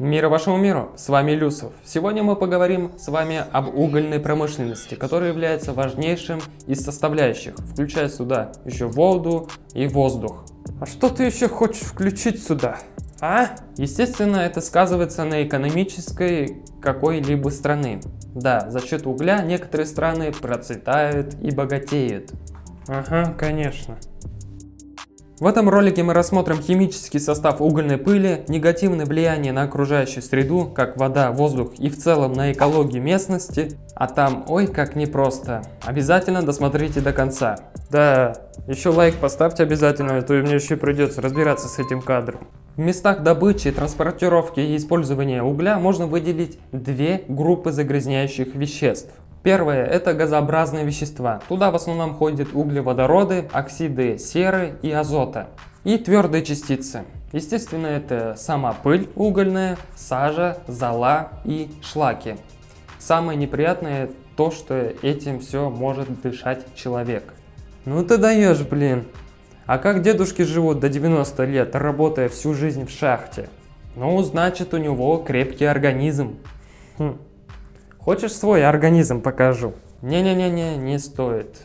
Мир вашему миру, с вами Люсов. Сегодня мы поговорим с вами об угольной промышленности, которая является важнейшим из составляющих, включая сюда еще воду и воздух. А что ты еще хочешь включить сюда? А? Естественно, это сказывается на экономической какой-либо страны. Да, за счет угля некоторые страны процветают и богатеют. Ага, конечно. В этом ролике мы рассмотрим химический состав угольной пыли, негативное влияние на окружающую среду, как вода, воздух и в целом на экологию местности. А там, ой, как непросто. Обязательно досмотрите до конца. Да, еще лайк поставьте обязательно, а то мне еще придется разбираться с этим кадром. В местах добычи, транспортировки и использования угля можно выделить две группы загрязняющих веществ. Первое – это газообразные вещества. Туда в основном входят углеводороды, оксиды серы и азота. И твердые частицы. Естественно, это сама пыль угольная, сажа, зола и шлаки. Самое неприятное то, что этим все может дышать человек. Ну ты даешь, блин. А как дедушки живут до 90 лет, работая всю жизнь в шахте? Ну, значит, у него крепкий организм. Хм. Хочешь свой организм покажу? Не-не-не-не, не стоит.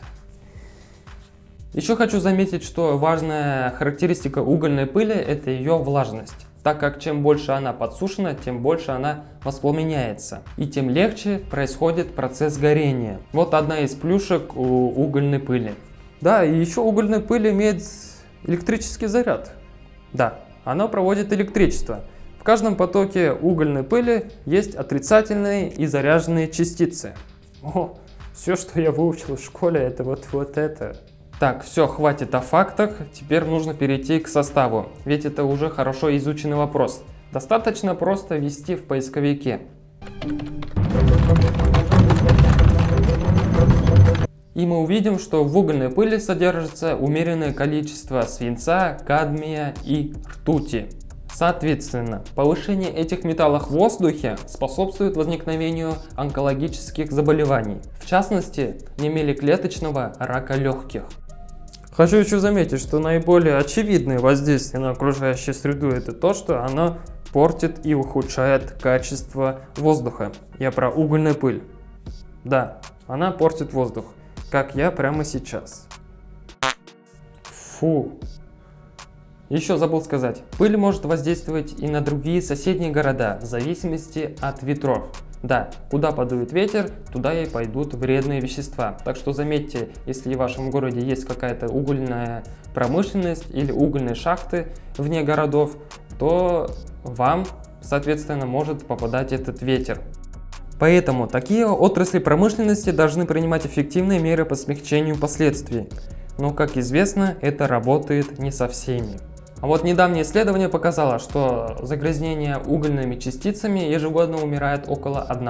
Еще хочу заметить, что важная характеристика угольной пыли – это ее влажность так как чем больше она подсушена, тем больше она воспламеняется. И тем легче происходит процесс горения. Вот одна из плюшек у угольной пыли. Да, и еще угольная пыль имеет электрический заряд. Да, она проводит электричество каждом потоке угольной пыли есть отрицательные и заряженные частицы. О, все, что я выучил в школе, это вот, вот это. Так, все, хватит о фактах, теперь нужно перейти к составу, ведь это уже хорошо изученный вопрос. Достаточно просто ввести в поисковике. И мы увидим, что в угольной пыли содержится умеренное количество свинца, кадмия и ртути. Соответственно, повышение этих металлов в воздухе способствует возникновению онкологических заболеваний, в частности, немеликлеточного рака легких. Хочу еще заметить, что наиболее очевидное воздействие на окружающую среду это то, что оно портит и ухудшает качество воздуха. Я про угольную пыль. Да, она портит воздух, как я прямо сейчас. Фу, еще забыл сказать, пыль может воздействовать и на другие соседние города в зависимости от ветров. Да, куда подует ветер, туда и пойдут вредные вещества. Так что заметьте, если в вашем городе есть какая-то угольная промышленность или угольные шахты вне городов, то вам, соответственно, может попадать этот ветер. Поэтому такие отрасли промышленности должны принимать эффективные меры по смягчению последствий. Но, как известно, это работает не со всеми. А вот недавнее исследование показало, что загрязнение угольными частицами ежегодно умирает около 1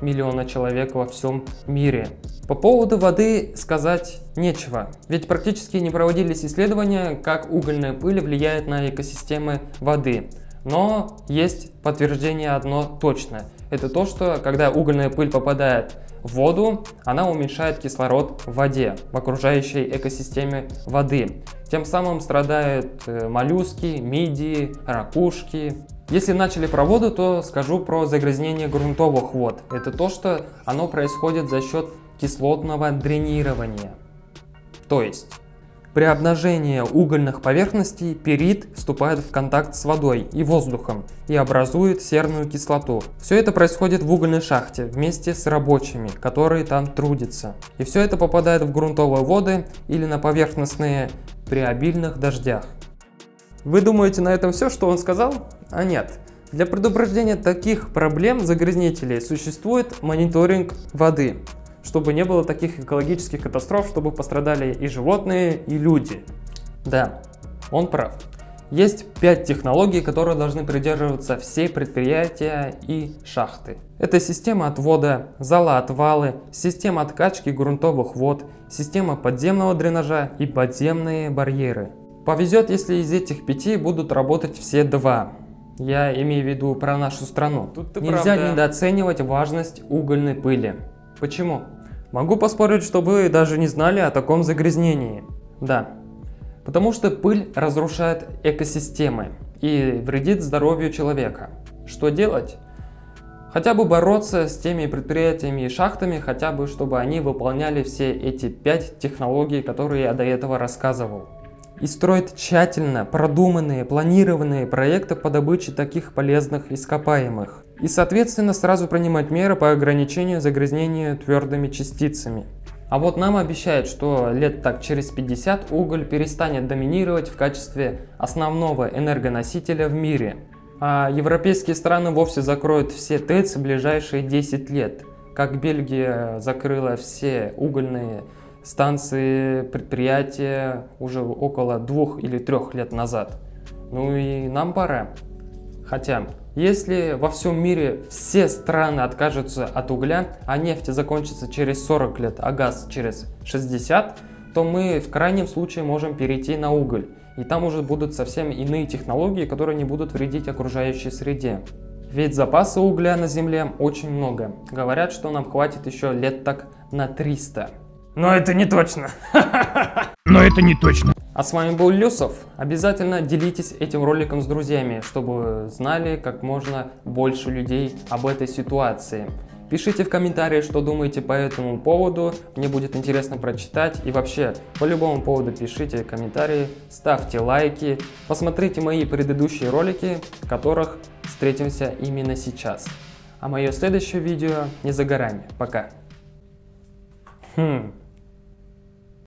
миллиона человек во всем мире. По поводу воды сказать нечего, ведь практически не проводились исследования, как угольная пыль влияет на экосистемы воды. Но есть подтверждение одно точно. Это то, что когда угольная пыль попадает воду, она уменьшает кислород в воде, в окружающей экосистеме воды. Тем самым страдают э, моллюски, мидии, ракушки. Если начали про воду, то скажу про загрязнение грунтовых вод. Это то, что оно происходит за счет кислотного дренирования. То есть при обнажении угольных поверхностей перит вступает в контакт с водой и воздухом и образует серную кислоту. Все это происходит в угольной шахте вместе с рабочими, которые там трудятся. И все это попадает в грунтовые воды или на поверхностные при обильных дождях. Вы думаете на этом все, что он сказал? А нет. Для предупреждения таких проблем загрязнителей существует мониторинг воды чтобы не было таких экологических катастроф, чтобы пострадали и животные, и люди. Да, он прав. Есть пять технологий, которые должны придерживаться все предприятия и шахты. Это система отвода, зала отвалы, система откачки грунтовых вод, система подземного дренажа и подземные барьеры. Повезет, если из этих пяти будут работать все два. Я имею в виду про нашу страну. Тут Нельзя правда. недооценивать важность угольной пыли. Почему? Могу поспорить, что вы даже не знали о таком загрязнении. Да, потому что пыль разрушает экосистемы и вредит здоровью человека. Что делать? Хотя бы бороться с теми предприятиями и шахтами, хотя бы чтобы они выполняли все эти пять технологий, которые я до этого рассказывал. И строить тщательно продуманные, планированные проекты по добыче таких полезных ископаемых. И соответственно сразу принимать меры по ограничению загрязнения твердыми частицами. А вот нам обещают, что лет так через 50 уголь перестанет доминировать в качестве основного энергоносителя в мире – а европейские страны вовсе закроют все ТЭЦ в ближайшие 10 лет, как Бельгия закрыла все угольные станции, предприятия уже около двух или трех лет назад. Ну и нам пора. Хотя, если во всем мире все страны откажутся от угля, а нефть закончится через 40 лет, а газ через 60, то мы в крайнем случае можем перейти на уголь. И там уже будут совсем иные технологии, которые не будут вредить окружающей среде. Ведь запаса угля на Земле очень много. Говорят, что нам хватит еще лет так на 300. Но это не точно. Но это не точно. А с вами был Люсов. Обязательно делитесь этим роликом с друзьями, чтобы знали как можно больше людей об этой ситуации. Пишите в комментариях, что думаете по этому поводу, мне будет интересно прочитать. И вообще, по любому поводу пишите комментарии, ставьте лайки, посмотрите мои предыдущие ролики, в которых встретимся именно сейчас. А мое следующее видео не за горами. Пока. Хм.